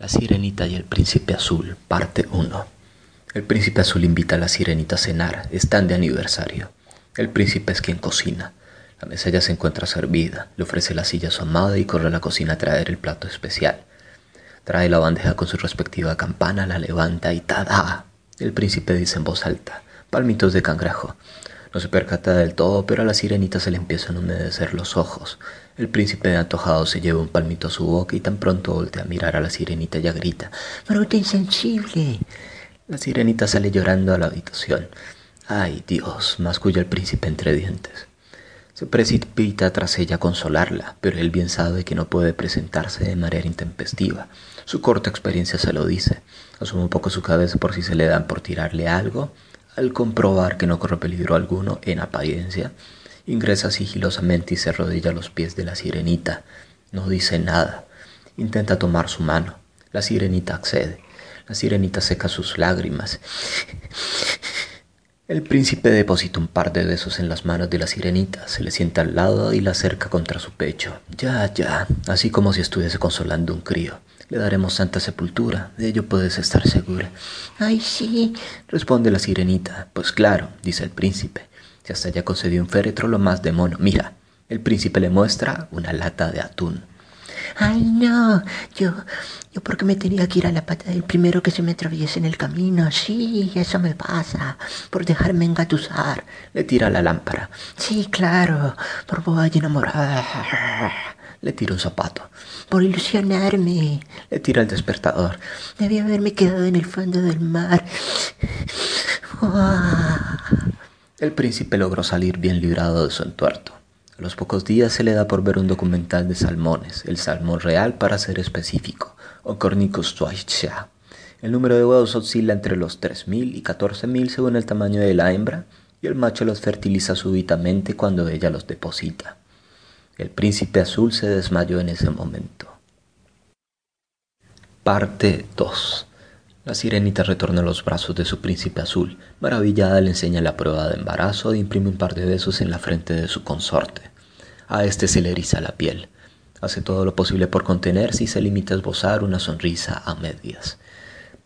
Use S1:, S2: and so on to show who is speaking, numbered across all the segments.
S1: La Sirenita y el Príncipe Azul, parte 1. El Príncipe Azul invita a la Sirenita a cenar, están de aniversario. El príncipe es quien cocina. La mesa ya se encuentra servida, le ofrece la silla a su amada y corre a la cocina a traer el plato especial. Trae la bandeja con su respectiva campana, la levanta y ¡tada! El príncipe dice en voz alta, palmitos de cangrejo. No se percata del todo, pero a la sirenita se le empiezan a humedecer los ojos. El príncipe de antojado se lleva un palmito a su boca y tan pronto voltea a mirar a la sirenita y ya grita
S2: ¡Fruta insensible!
S1: La sirenita sale llorando a la habitación. ¡Ay, Dios! masculla el príncipe entre dientes. Se precipita tras ella a consolarla, pero él bien sabe que no puede presentarse de manera intempestiva. Su corta experiencia se lo dice. Asume un poco su cabeza por si se le dan por tirarle algo al comprobar que no corre peligro alguno, en apariencia, ingresa sigilosamente y se arrodilla a los pies de la sirenita. No dice nada. Intenta tomar su mano. La sirenita accede. La sirenita seca sus lágrimas. El príncipe deposita un par de besos en las manos de la sirenita, se le sienta al lado y la acerca contra su pecho. Ya, ya, así como si estuviese consolando un crío. Le daremos santa sepultura, de ello puedes estar segura.
S2: Ay, sí,
S1: responde la sirenita. Pues claro, dice el príncipe. Si hasta ya concedió un féretro lo más de mono. Mira, el príncipe le muestra una lata de atún.
S2: Ay, no, yo, yo porque me tenía que ir a la pata del primero que se me atraviese en el camino. Sí, eso me pasa, por dejarme engatusar.
S1: Le tira la lámpara.
S2: Sí, claro, por boba y enamorada.
S1: Le tira un zapato.
S2: Por ilusionarme.
S1: Le tira el despertador.
S2: Debía haberme quedado en el fondo del mar.
S1: El príncipe logró salir bien librado de su entuerto. A los pocos días se le da por ver un documental de salmones, el salmón real para ser específico, o Cornicus tuaichia. El número de huevos oscila entre los 3.000 y 14.000 según el tamaño de la hembra, y el macho los fertiliza súbitamente cuando ella los deposita. El príncipe azul se desmayó en ese momento. Parte 2 la sirenita retorna a los brazos de su príncipe azul. Maravillada le enseña la prueba de embarazo e imprime un par de besos en la frente de su consorte. A este se le eriza la piel. Hace todo lo posible por contenerse y se limita a esbozar una sonrisa a medias.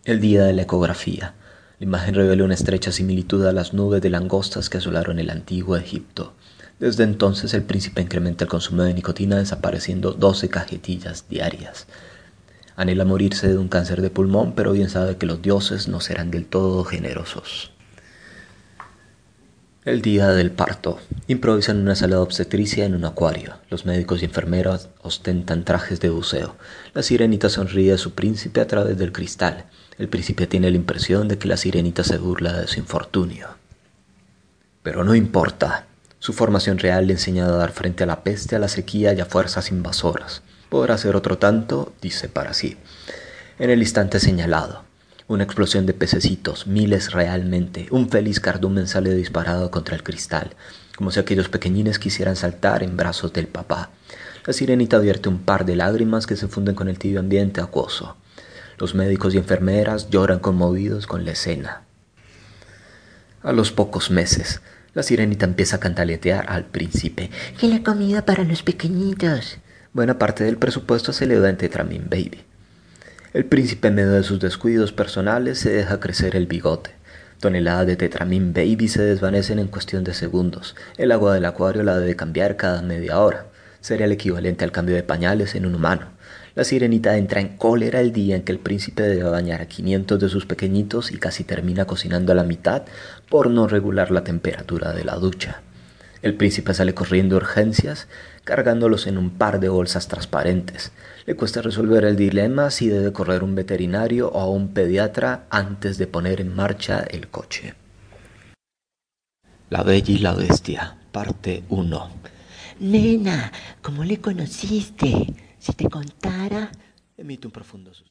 S1: El día de la ecografía. La imagen revela una estrecha similitud a las nubes de langostas que asolaron el antiguo Egipto. Desde entonces el príncipe incrementa el consumo de nicotina desapareciendo 12 cajetillas diarias. Anhela morirse de un cáncer de pulmón, pero bien sabe que los dioses no serán del todo generosos. El día del parto. Improvisan una sala de obstetricia en un acuario. Los médicos y enfermeras ostentan trajes de buceo. La sirenita sonríe a su príncipe a través del cristal. El príncipe tiene la impresión de que la sirenita se burla de su infortunio. Pero no importa. Su formación real le ha enseñado a dar frente a la peste, a la sequía y a fuerzas invasoras podrá ser otro tanto, dice para sí. En el instante señalado, una explosión de pececitos, miles realmente, un feliz cardumen sale disparado contra el cristal, como si aquellos pequeñines quisieran saltar en brazos del papá. La sirenita vierte un par de lágrimas que se funden con el tibio ambiente acuoso. Los médicos y enfermeras lloran conmovidos con la escena. A los pocos meses, la sirenita empieza a cantaletear al príncipe.
S2: ¿Y la comida para los pequeñitos?
S1: Buena parte del presupuesto se le da en Tetramin Baby. El príncipe en medio de sus descuidos personales se deja crecer el bigote. Toneladas de Tetramin Baby se desvanecen en cuestión de segundos. El agua del acuario la debe cambiar cada media hora. Sería el equivalente al cambio de pañales en un humano. La sirenita entra en cólera el día en que el príncipe debe bañar a 500 de sus pequeñitos y casi termina cocinando a la mitad por no regular la temperatura de la ducha. El príncipe sale corriendo urgencias, cargándolos en un par de bolsas transparentes. Le cuesta resolver el dilema si debe correr un veterinario o a un pediatra antes de poner en marcha el coche. La Bella y la Bestia, parte 1.
S2: Nena, ¿cómo le conociste? Si te contara...
S1: Emite un profundo suspiro.